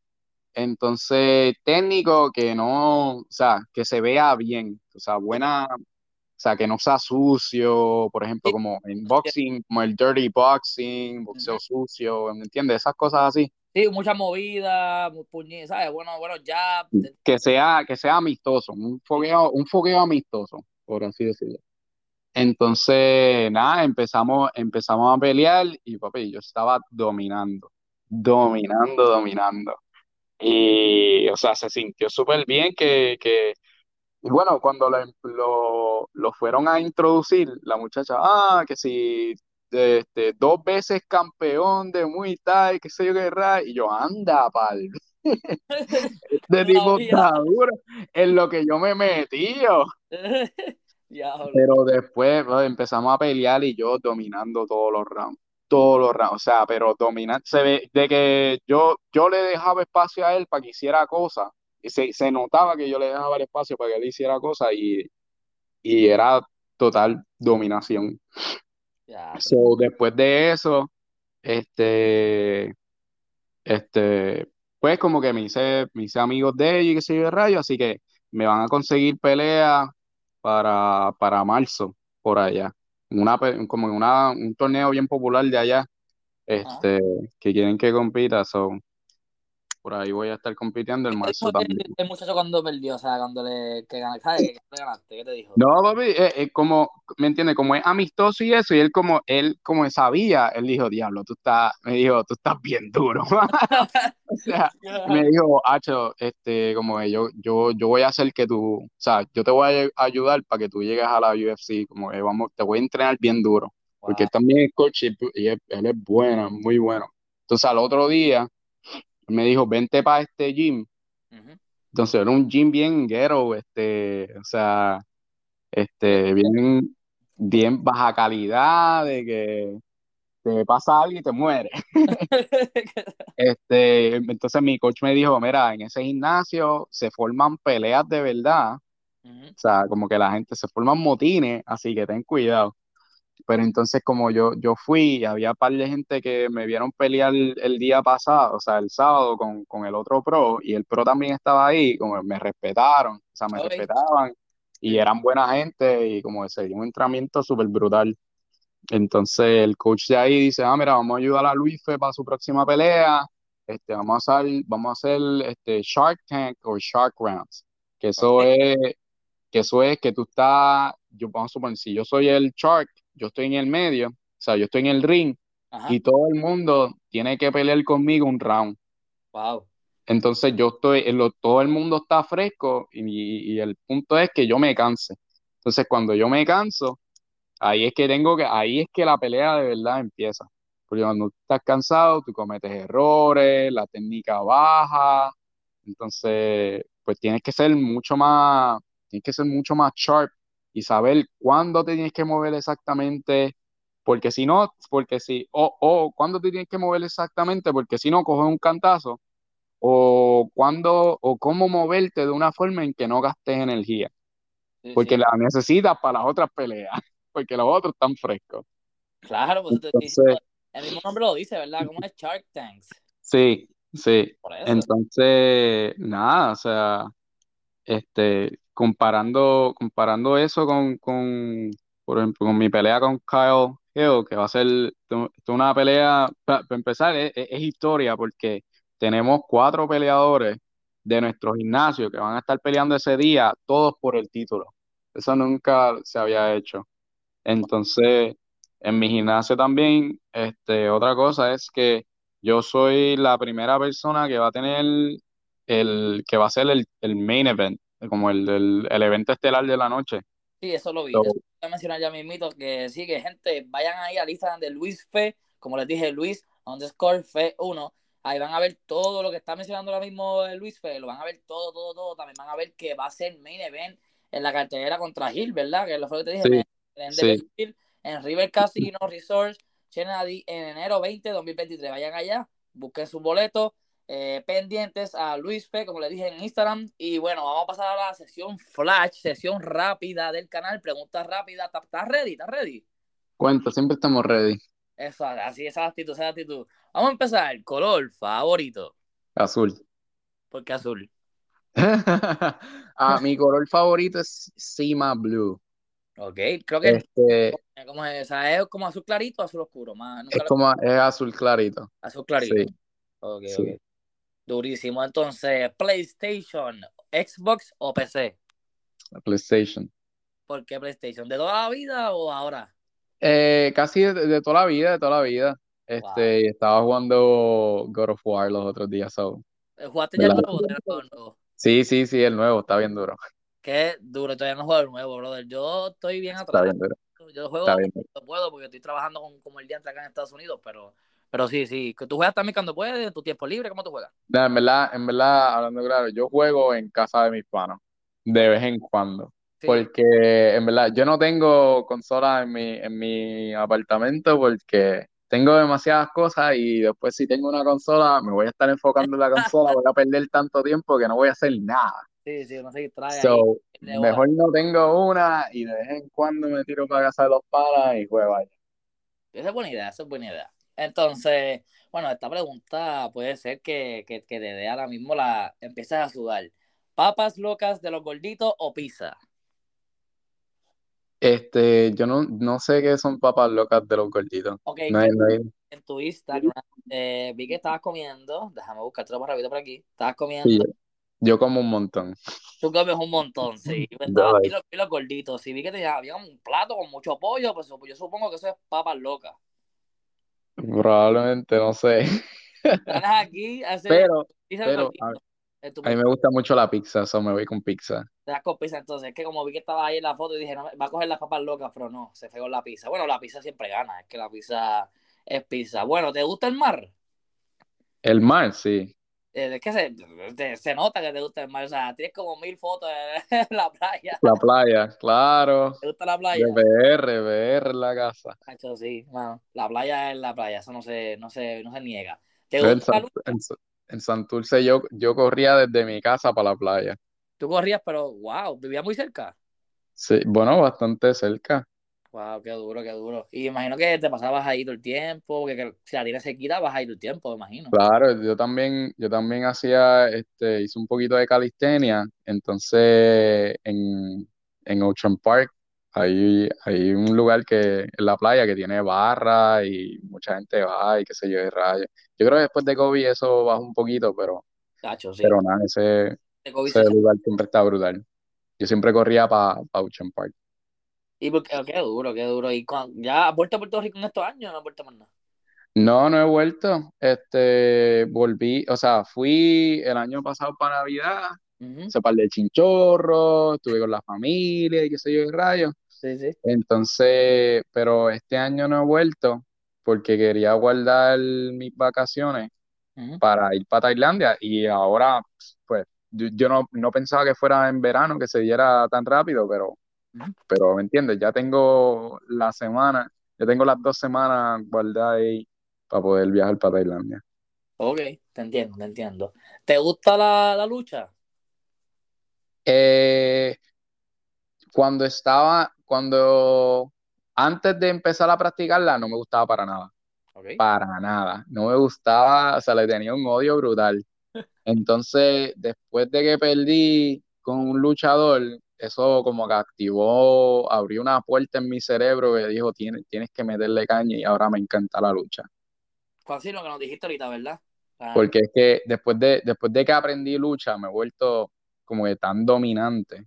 entonces técnico que no, o sea, que se vea bien, o sea, buena, o sea, que no sea sucio, por ejemplo, como en boxing, como el dirty boxing, boxeo sucio, ¿me entiendes? Esas cosas así, Sí, mucha movida, puñe, ¿sabes? Bueno, bueno, ya. que sea, que sea amistoso, un fogueo, un fogueo amistoso, por así decirlo. Entonces, nada, empezamos, empezamos a pelear y papi, yo estaba dominando, dominando, dominando. Y, o sea, se sintió súper bien que, que, y bueno, cuando lo, lo, lo fueron a introducir, la muchacha, ah, que si este, dos veces campeón de Muay Thai, qué sé yo qué y yo, anda, pal, de tipo en lo que yo me metí, yo. Pero después empezamos a pelear y yo dominando todos los rounds, todos los rounds, o sea, pero dominar, se ve, de que yo, yo le dejaba espacio a él para que hiciera cosas, se, se notaba que yo le dejaba el espacio para que él hiciera cosas y, y era total dominación. So, después de eso, este, este, pues como que me hice, me hice amigos de ellos y qué sé yo de rayo, así que me van a conseguir pelea para, para marzo, por allá. Una, como en una, un torneo bien popular de allá, este, que quieren que compita, so, por ahí voy a estar compitiendo en ¿Qué te marzo también. el, el muchacho cuando perdió? O sea, cuando le que ganaste, ¿sabes? ¿Qué te ganaste? ¿Qué te dijo? No, papi, es, es como, ¿me entiendes? Como es amistoso y eso, y él como, él como sabía, él dijo, diablo, tú estás, me dijo, tú estás bien duro. O sea, me dijo, Hacho, este, como que yo, yo, yo voy a hacer que tú, o sea, yo te voy a ayudar para que tú llegues a la UFC, como que vamos, te voy a entrenar bien duro, porque él también es coach y, y él, él es bueno, muy bueno. Entonces al otro día me dijo, vente para este gym. Entonces era un gym bien ghetto, este, o sea, este, bien, bien baja calidad, de que te pasa algo y te mueres. Este, entonces mi coach me dijo, mira, en ese gimnasio se forman peleas de verdad, o sea, como que la gente se forman motines, así que ten cuidado. Pero entonces como yo, yo fui, había un par de gente que me vieron pelear el, el día pasado, o sea, el sábado con, con el otro pro, y el pro también estaba ahí, como me respetaron, o sea, me Ok. respetaban, y eran buena gente, y como se dio un entrenamiento súper brutal. Entonces el coach de ahí dice, ah, mira, vamos a ayudar a Luis Fe para su próxima pelea, este, vamos a hacer, vamos a hacer este Shark Tank o Shark Rounds, que eso Ok. es, que eso es que tú estás, yo vamos a suponer, si yo soy el Shark, yo estoy en el medio, o sea, yo estoy en el ring Ajá. y todo el mundo tiene que pelear conmigo un round. Wow. Entonces yo estoy, lo- todo el mundo está fresco y, y el punto es que yo me canse. Entonces cuando yo me canso, ahí es que tengo que, ahí es que la pelea de verdad empieza. Porque cuando estás cansado, tú cometes errores, la técnica baja, entonces pues tienes que ser mucho más, tienes que ser mucho más sharp y saber cuándo te tienes que mover exactamente, porque si no, porque si, o, o cuándo te tienes que mover exactamente, porque si no coges un cantazo, o cuándo, o cómo moverte de una forma en que no gastes energía, Sí, porque sí. la necesitas para las otras peleas, porque los otros están frescos. Claro, pues te Entonces, diciendo, el mismo nombre lo dice, ¿verdad? ¿Cómo es Shark Tanks? sí, sí. Entonces, nada, o sea, este, comparando, comparando eso con, con, por ejemplo, con mi pelea con Kyle Hill, que va a ser una pelea, para empezar, es- es historia, porque tenemos cuatro peleadores de nuestro gimnasio que van a estar peleando ese día, todos por el título. Eso nunca se había hecho. Entonces, en mi gimnasio también, este, otra cosa es que yo soy la primera persona que va a tener el, que va a ser el, el main event, como el, el, el evento estelar de la noche. Sí, eso lo vi. So, Eso voy a mencionar ya mismito que sí, que gente, vayan ahí al Instagram de Luis Fe, como les dije, Luis underscore Fe 1. Ahí van a ver todo lo que está mencionando ahora mismo Luis Fe, lo van a ver todo, todo, todo. También van a ver que va a ser main event en la cartelera contra Hill, ¿verdad? Que es lo que te dije, en, en River Casino Resort, en enero 20 2023. Vayan allá, busquen sus boletos. Eh, pendientes a Luis Fe, como le dije en Instagram. Y bueno, vamos a pasar a la sesión flash, sesión rápida del canal. Preguntas rápidas. ¿Estás ready? ¿Estás ready? Cuenta, siempre estamos ready. Eso, así, esa actitud, esa actitud. Vamos a empezar. Color favorito. Azul. ¿Por qué azul? ah, mi color favorito es Sima Blue. Ok, creo que este, como es, es como azul clarito o azul oscuro. es como es azul clarito. Azul clarito. Sí. Ok, ok. Durísimo. Entonces, PlayStation, Xbox o PC? PlayStation. ¿Por qué PlayStation? ¿De toda la vida o ahora? Eh, casi de, toda la vida, de toda la vida. Este, estaba jugando God of War los otros días. So. ¿Jugaste ya el nuevo? Sí, sí, sí, el nuevo, está bien duro. Qué duro, todavía no juego el nuevo, brother. Yo estoy bien atrás. Está bien duro. Yo juego cuando puedo porque estoy trabajando con, como el día acá en Estados Unidos, pero, pero sí, sí. ¿Tú juegas también cuando puedes, en tu tiempo libre? ¿Cómo tú juegas? en verdad, en verdad, hablando claro, yo juego en casa de mis panos, de vez en cuando. Porque en verdad yo no tengo consola en mi, en mi apartamento porque tengo demasiadas cosas y después si tengo una consola me voy a estar enfocando en la consola, voy a perder tanto tiempo que no voy a hacer nada. Sí, sí, no se distrae. So, mejor no tengo una y de vez en cuando me tiro para casa de los panas y juego allá. Esa es buena idea, esa es buena idea. Entonces, bueno, esta pregunta puede ser que, que, que te dé ahora mismo la empiezas a sudar. ¿Papas locas de los gorditos o pizza? Este, yo no, no sé qué son papas locas de los gorditos. Ok, en tu Instagram eh, vi que estabas comiendo, déjame buscarte más rápido por aquí, estabas comiendo. yo como un montón. Tú comes un montón, sí. Estaba, vi, los, los gorditos, sí, vi que tenía, había un plato con mucho pollo, pues yo supongo que eso es papas locas. Probablemente, no sé. aquí, pero, pero a mí me gusta mucho la pizza, eso me voy con pizza. Te das con pizza, entonces es que como vi que estaba ahí en la foto y dije, no, va a coger las papas locas, pero no, se fue con la pizza. Bueno, la pizza siempre gana, es que la pizza es pizza. Bueno, ¿te gusta el mar? El mar, sí. Eh, es que se, se, nota que te gusta el mar, o sea, tienes como mil fotos en la playa. La playa, claro. ¿Te gusta la playa? BR, BR en la casa. Sí, bueno, la playa es la playa, eso no se, no se, no se niega. ¿Te gusta en Santurce yo, yo corría desde mi casa para la playa. Tú corrías, pero wow, ¿vivía muy cerca? Sí, bueno, bastante cerca. Wow, qué duro, qué duro. Y imagino que te pasabas ahí todo el tiempo, porque si la tienes sequita vas ahí todo el tiempo, me imagino. Claro, yo también, yo también hacía, este, hice un poquito de calistenia, entonces en, en Ocean Park hay, hay un lugar que en la playa que tiene barra y mucha gente va y qué sé yo, de raya. Yo creo que después de COVID eso bajó un poquito, pero, pero nada, ese, lugar siempre está brutal. Yo siempre corría para pa Ocean Park. Y porque, oh, qué duro, qué duro. ¿Y ya has vuelto a Puerto Rico en estos años o no has vuelto más nada? No, no he vuelto. Este, volví, o sea, fui el año pasado para Navidad, se par de chinchorro, estuve con la familia y qué sé yo, qué rayos. Sí, sí. Entonces, pero este año no he vuelto porque quería guardar mis vacaciones para ir para Tailandia y ahora, pues, yo, no, pensaba que fuera en verano, que se diera tan rápido, pero, pero ¿me entiendes? Ya tengo la semana, ya tengo las dos semanas guardadas ahí para poder viajar para Tailandia. Ok, te entiendo, te entiendo. ¿Te gusta la, la lucha? Eh, cuando estaba, cuando antes de empezar a practicarla no me gustaba para nada. Para nada. No me gustaba, o sea, le tenía un odio brutal. Entonces, después de que perdí con un luchador, eso como que activó, abrió una puerta en mi cerebro que dijo, tienes, tienes que meterle caña y ahora me encanta la lucha. Así lo que nos dijiste ahorita, ¿verdad? Porque es que después de, después de que aprendí lucha, me he vuelto como que tan dominante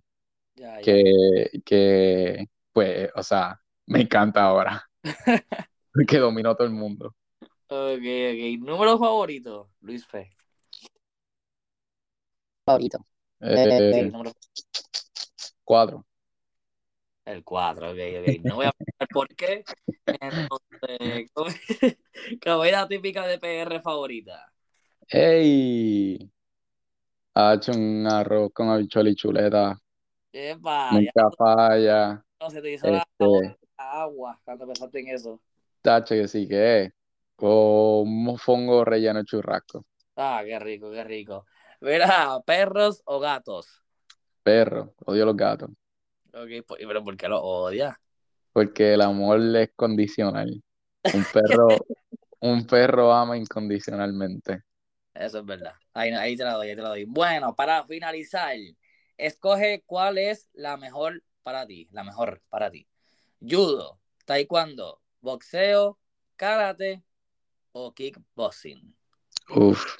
Que, que, pues, o sea, me encanta ahora. que dominó todo el mundo. Ok, ok. ¿Número favorito, Luis Fe? Favorito. Eh, Cuatro. El cuatro, ok, ok. No voy a explicar por qué. Entonces, ¿cómo es la típica de PR favorita? ¡Ey! Ha hecho un arroz con habichuela y chuleta. Epa, Nunca falla. no se te hizo la, Este, la agua cuando pensaste en eso. tacho que sí que es. Con un mofongo relleno churrasco. Ah, qué rico, qué rico. Mira, perros o gatos. Perro. Odio los gatos. Ok, pero ¿por qué los odias? Porque el amor es condicional. Un perro, un perro ama incondicionalmente. Eso es verdad. Ahí, ahí te la doy, ahí te la doy. Bueno, para finalizar, escoge cuál es la mejor para ti, la mejor para ti. Judo, taekwondo, boxeo, karate o kickboxing. Uf.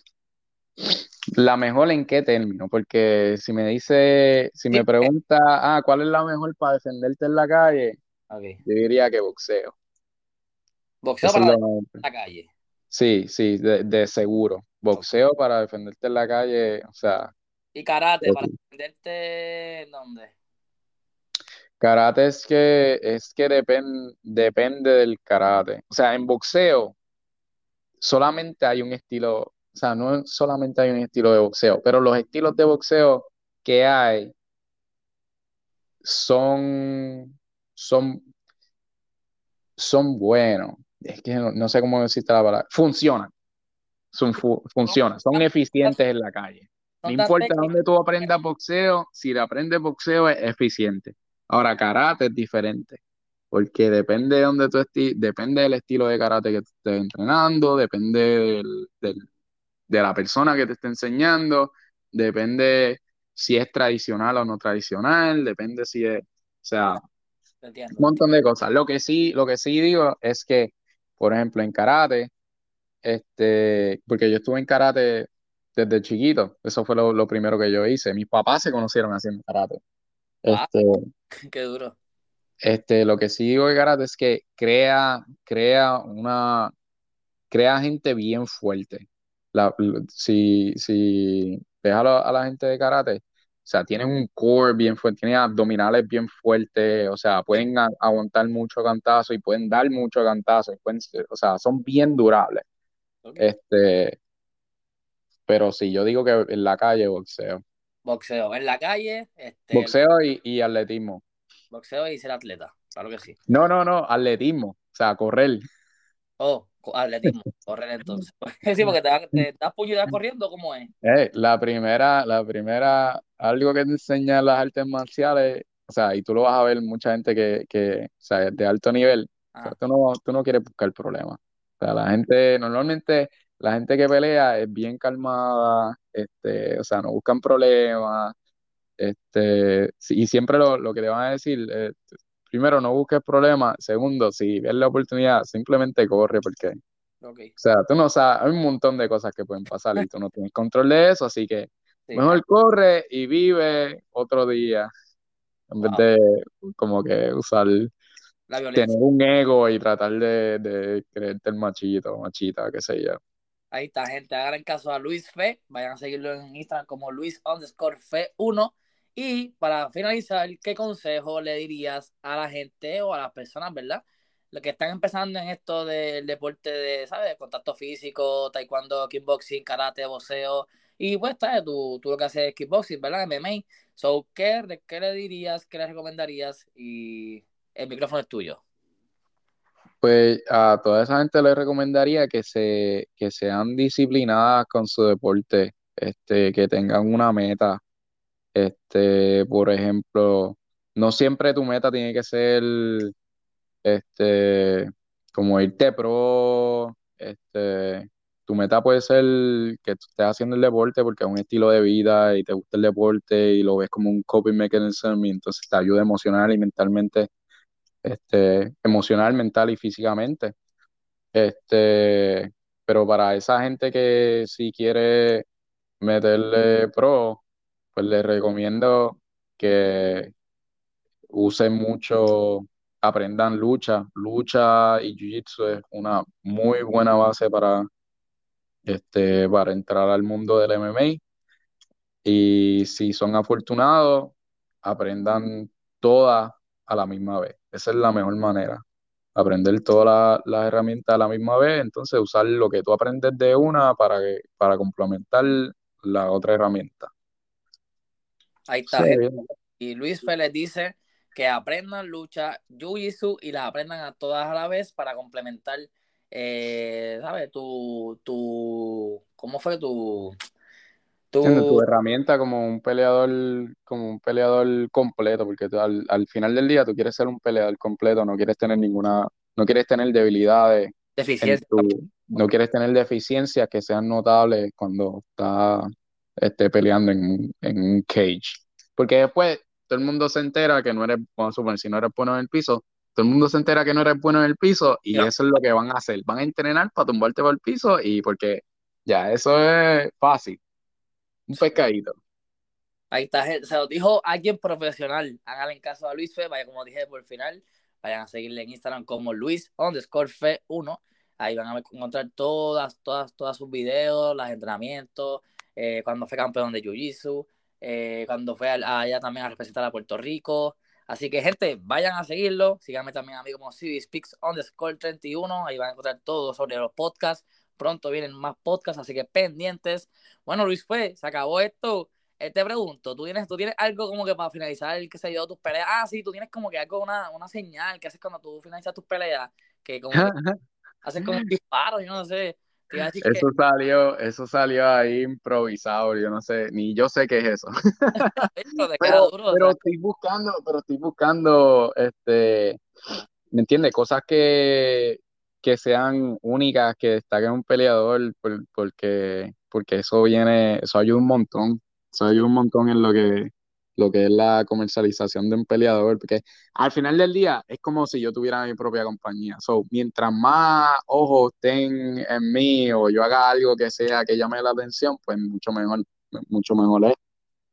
La mejor en qué término, porque si me dice, si me Sí. pregunta, ah, ¿cuál es la mejor para defenderte en la calle? Yo diría que boxeo. Boxeo Eso para lo- la calle. Sí, sí, de, de seguro. Boxeo para defenderte en la calle, o sea, Y karate para Ok. defenderte ¿en dónde? karate es que es que depen- depende del karate. O sea, en boxeo solamente hay un estilo, sea, no solamente hay un estilo de boxeo, pero los estilos de boxeo que hay son, son, son buenos. Es que no, no sé cómo decirte la palabra. Funcionan. Son, fu- funcionan. Son eficientes en la calle. No importa dónde tú aprendas boxeo, si le aprendes boxeo es eficiente. Ahora, karate es diferente, porque depende de dónde tú esti- depende del estilo de karate que tú estés entrenando, depende del- del- de la persona que te esté enseñando, depende si es tradicional o no tradicional, depende si es, o sea, entiendo. un montón de cosas. Lo que sí, lo que sí digo es que, por ejemplo, en karate, este, porque yo estuve en karate desde chiquito, eso fue lo, lo primero que yo hice. Mis papás se conocieron haciendo karate. Este, Qué duro. este, lo que sí digo de karate es que crea, crea una, crea gente bien fuerte. La, si, si ves a, la- gente de karate, o sea, tienen un core bien fuerte, tienen abdominales bien fuertes, o sea, pueden a- aguantar mucho cantazo y pueden dar mucho cantazo, y pueden, o sea, son bien durables. Este, pero sí, yo digo que en la calle boxeo. Boxeo. En la calle, este, Boxeo y, y atletismo. boxeo y ser atleta. Claro que sí. No, no, no, atletismo, o sea, correr. Oh, atletismo, correr entonces. Sí, porque te, te das puñetas corriendo, ¿cómo es? Eh, la primera, la primera, algo que te enseñan las artes marciales, o sea, y tú lo vas a ver mucha gente que, que, o sea, es de alto nivel, o sea, Ah, tú no, tú no quieres buscar problemas. O sea, la gente, normalmente, la gente que pelea es bien calmada, este, o sea, no buscan problemas, este, y siempre lo, lo que te van a decir, eh, primero, no busques problemas, segundo, si ves la oportunidad, simplemente corre, porque o sea, tú no sabes, hay un montón de cosas que pueden pasar y tú no tienes control de eso, así que Sí, mejor corre y vive otro día en vez wow. de como que usar, tener un ego y tratar de, de creerte el machito, machita, qué sé yo. Ahí está, gente. Hagan caso a Luis Fe. Vayan a seguirlo en Instagram como Luis underscore Fe1. Y para finalizar, ¿qué consejo le dirías a la gente o a las personas, verdad? Los que están empezando en esto del deporte de, ¿sabes? Contacto físico, taekwondo, kickboxing, karate, boxeo. Y pues, ¿sabes? Tú, tú lo que haces es kickboxing, ¿verdad? MMA. So, ¿qué, ¿qué le dirías? ¿Qué le recomendarías? Y el micrófono es tuyo. Pues a toda esa gente les recomendaría que se, que sean disciplinadas con su deporte, este, que tengan una meta. Este, por ejemplo, no siempre tu meta tiene que ser este, como irte pro, este, tu meta puede ser que tú estés haciendo el deporte porque es un estilo de vida y te gusta el deporte y lo ves como un coping mechanism y entonces te ayuda emocional y mentalmente, este, emocional, mental y físicamente. Este, pero para esa gente que si quiere meterle pro, pues les recomiendo que usen mucho, aprendan lucha. Lucha y jiu-jitsu es una muy buena base para, este, para entrar al mundo del MMA. Y si son afortunados, aprendan todas a la misma vez. Esa es la mejor manera. aprender todas las herramientas a la misma vez, entonces usar lo que tú aprendes de una para, que, para complementar la otra herramienta. Ahí está. Y Luis Félix dice que aprendan lucha, jiu-jitsu y las aprendan a todas a la vez para complementar, eh, ¿sabes? Tu, tu, ¿cómo fue tu, tu... herramienta como un peleador, como un peleador completo, porque al, al, final del día tú quieres ser un peleador completo, no quieres tener ninguna, no quieres tener debilidades, deficiencias, no quieres tener deficiencias que sean notables cuando estás este, peleando en, en un cage. Porque después todo el mundo se entera que no eres, vamos a suponer, si no eres bueno en el piso, todo el mundo se entera que no eres bueno en el piso y eso es lo que van a hacer. Van a entrenar para tumbarte por el piso y porque ya, eso es fácil. Un pescadito. Ahí está, se lo dijo alguien profesional. Háganle caso a Luis Fe, vaya como dije por el final, vayan a seguirle en Instagram como Luis underscore Fe 1. Ahí van a encontrar todas, todas, todas sus videos, los entrenamientos, eh, cuando fue campeón de Jiu-Jitsu, eh, cuando fue allá también a representar a Puerto Rico. Así que, gente, vayan a seguirlo. Síganme también a mí como CD Speaks underscore 31. Ahí van a encontrar todo sobre los podcasts. Pronto vienen más podcasts, así que pendientes. Bueno, Luis fue, se acabó esto. Eh, te pregunto, ¿tú tienes, ¿tú tienes algo como que para finalizar, qué sé yo, tus peleas? Ah, sí, tú tienes como que algo, una, una señal que haces cuando tú finalizas tus peleas, que como que haces como un disparo, yo no sé. Eso salió, eso salió ahí improvisado, yo no sé, ni yo sé qué es eso. pero, estoy buscando, pero estoy buscando, este, ¿me entiendes? Cosas que, que sean únicas, que destaquen un peleador, porque, porque eso viene, eso ayuda un montón, eso ayuda un montón en lo que, lo que es la comercialización de un peleador, porque al final del día es como si yo tuviera mi propia compañía. So, mientras más ojos estén en mí o yo haga algo que sea que llame la atención, pues mucho mejor, mucho mejor es.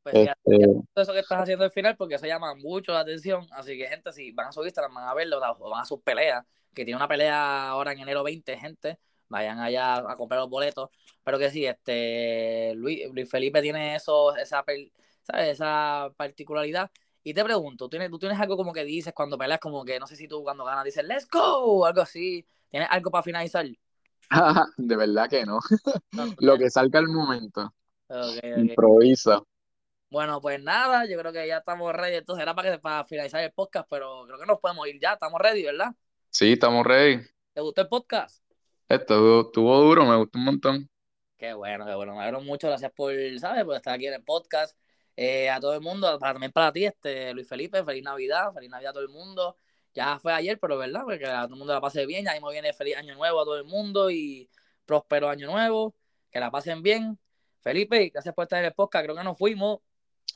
Pues este... eso que estás haciendo al final, porque eso llama mucho la atención. Así que, gente, si van a su Instagram, van a verlo, o van a sus peleas, que tiene una pelea ahora en enero 20, gente, vayan allá a comprar los boletos. Pero que sí, este Luis, Luis Felipe tiene eso, esa ¿sabes? Esa particularidad. Y te pregunto, ¿tú tienes, ¿tú tienes algo como que dices cuando peleas, como que no sé si tú cuando ganas dices, let's go, algo así? ¿Tienes algo para finalizar? de verdad que no. Lo que salga al momento. Improvisa. Bueno, pues nada, yo creo que ya estamos ready. Entonces era para, que, para finalizar el podcast, pero creo que nos podemos ir ya. Estamos ready, ¿verdad? Sí, estamos ready. ¿Te gustó el podcast? Esto estuvo duro, me gustó un montón. Qué bueno, qué bueno. Me alegro mucho. Gracias por, ¿sabes? Por estar aquí en el podcast. Eh, a todo el mundo, también para ti, este Luis Felipe, feliz Navidad, feliz Navidad a todo el mundo. Ya fue ayer, pero verdad, porque a todo el mundo la pase bien, ya mismo viene feliz año nuevo a todo el mundo y próspero año nuevo, que la pasen bien. Felipe, gracias por estar en el podcast, creo que nos fuimos.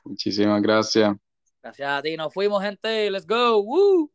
Muchísimas gracias. Gracias a ti, nos fuimos, gente, let's go.